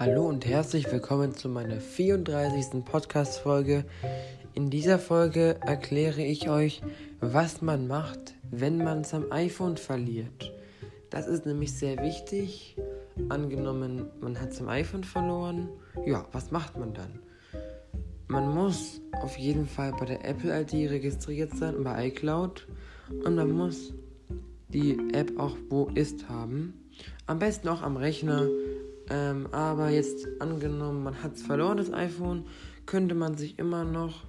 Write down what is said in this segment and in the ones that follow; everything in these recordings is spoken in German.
Hallo und herzlich willkommen zu meiner 34. Podcast-Folge. In dieser Folge erkläre ich euch, was man macht, wenn man sein iPhone verliert. Das ist nämlich sehr wichtig. Angenommen, man hat sein iPhone verloren. Ja, was macht man dann? Man muss auf jeden Fall bei der Apple ID registriert sein bei iCloud. Und man muss die App auch wo ist haben. Am besten auch am Rechner ähm, aber jetzt angenommen, man hat es verloren, das iPhone, könnte man sich immer noch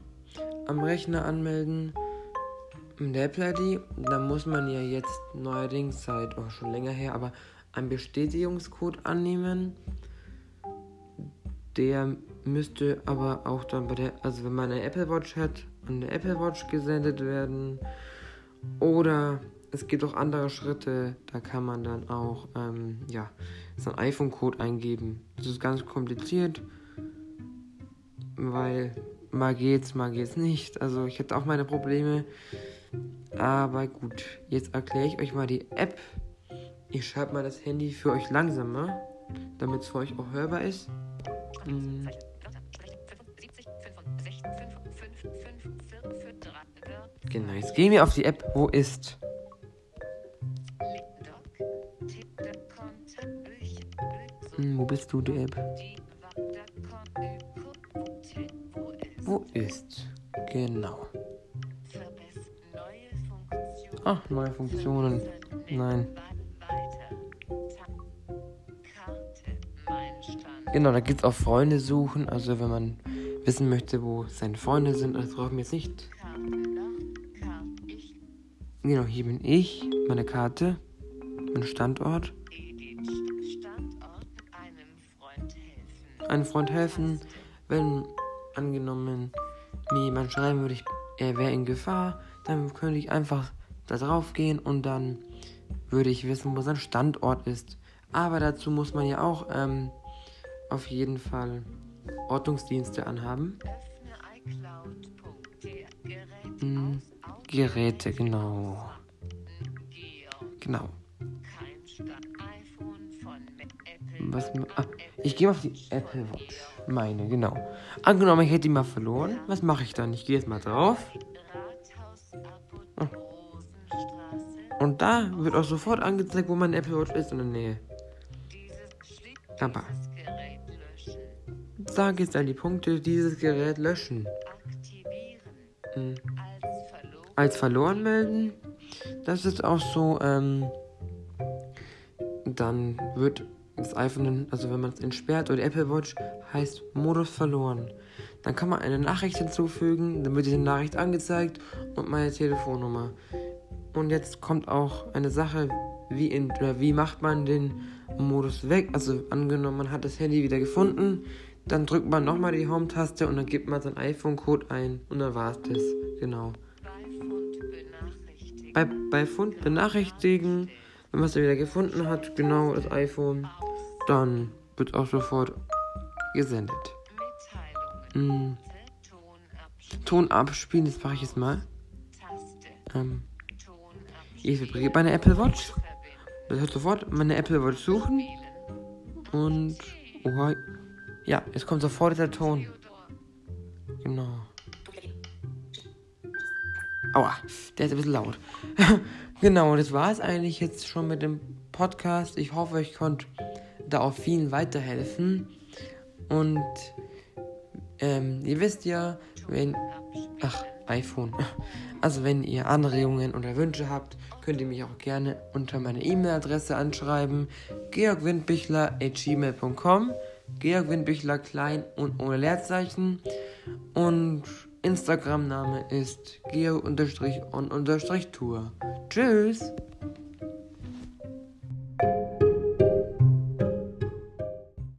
am Rechner anmelden mit der Apple ID. Da muss man ja jetzt neuerdings seit auch schon länger her, aber einen Bestätigungscode annehmen. Der müsste aber auch dann bei der, also wenn man eine Apple Watch hat, an der Apple Watch gesendet werden. Oder es gibt auch andere Schritte, da kann man dann auch ähm, ja, seinen iPhone-Code eingeben. Das ist ganz kompliziert, weil mal geht's, mal geht's nicht. Also ich hatte auch meine Probleme. Aber gut, jetzt erkläre ich euch mal die App. Ich schreibe mal das Handy für euch langsamer, damit es für euch auch hörbar ist. Hm. Genau, jetzt gehen wir auf die App. Wo ist? Hm, wo bist du, App? Wo ist? Genau. Ach, neue Funktionen. Nein. Genau, da gibt es auch Freunde suchen. Also wenn man wissen möchte, wo seine Freunde sind, das brauchen wir jetzt nicht. Genau, hier bin ich, meine Karte, mein Standort. Einem Freund helfen, wenn angenommen mir jemand schreiben würde, ich, er wäre in Gefahr, dann könnte ich einfach da drauf gehen und dann würde ich wissen, wo sein Standort ist. Aber dazu muss man ja auch ähm, auf jeden Fall Ortungsdienste anhaben. Hm, Geräte, genau. Genau. Was, ah, ich gehe auf die Apple Watch. Meine, genau. Angenommen, ich hätte die mal verloren. Was mache ich dann? Ich gehe jetzt mal drauf. Oh. Und da wird auch sofort angezeigt, wo mein Apple Watch ist in der Nähe. Aber. Da geht es an die Punkte, dieses Gerät löschen. Hm. Als verloren melden. Das ist auch so, ähm, dann wird das iPhone, also wenn man es entsperrt oder Apple Watch, heißt Modus verloren. Dann kann man eine Nachricht hinzufügen, dann wird diese Nachricht angezeigt und meine Telefonnummer. Und jetzt kommt auch eine Sache, wie, in, wie macht man den Modus weg? Also angenommen, man hat das Handy wieder gefunden, dann drückt man nochmal die Home-Taste und dann gibt man seinen iPhone-Code ein und dann war es das. Genau. Bei, bei Fund benachrichtigen, wenn man es wieder gefunden hat, genau das iPhone dann wird auch sofort gesendet. Hm. Ton abspielen, das mache ich jetzt mal. Ähm, ich vibriere meine Apple Watch. Das heißt sofort meine Apple Watch suchen. Und. Oha. Ja, jetzt kommt sofort der Ton. Genau. Aua, der ist ein bisschen laut. genau, das war es eigentlich jetzt schon mit dem Podcast. Ich hoffe, ich konnte da auch vielen weiterhelfen. Und ähm, ihr wisst ja, wenn. Ach, iPhone. Also wenn ihr Anregungen oder Wünsche habt, könnt ihr mich auch gerne unter meine E-Mail-Adresse anschreiben. georgwindbichler.gmail.com Georg Windbichler klein und ohne Leerzeichen. Und Instagram-Name ist georg-on-tour. Tschüss!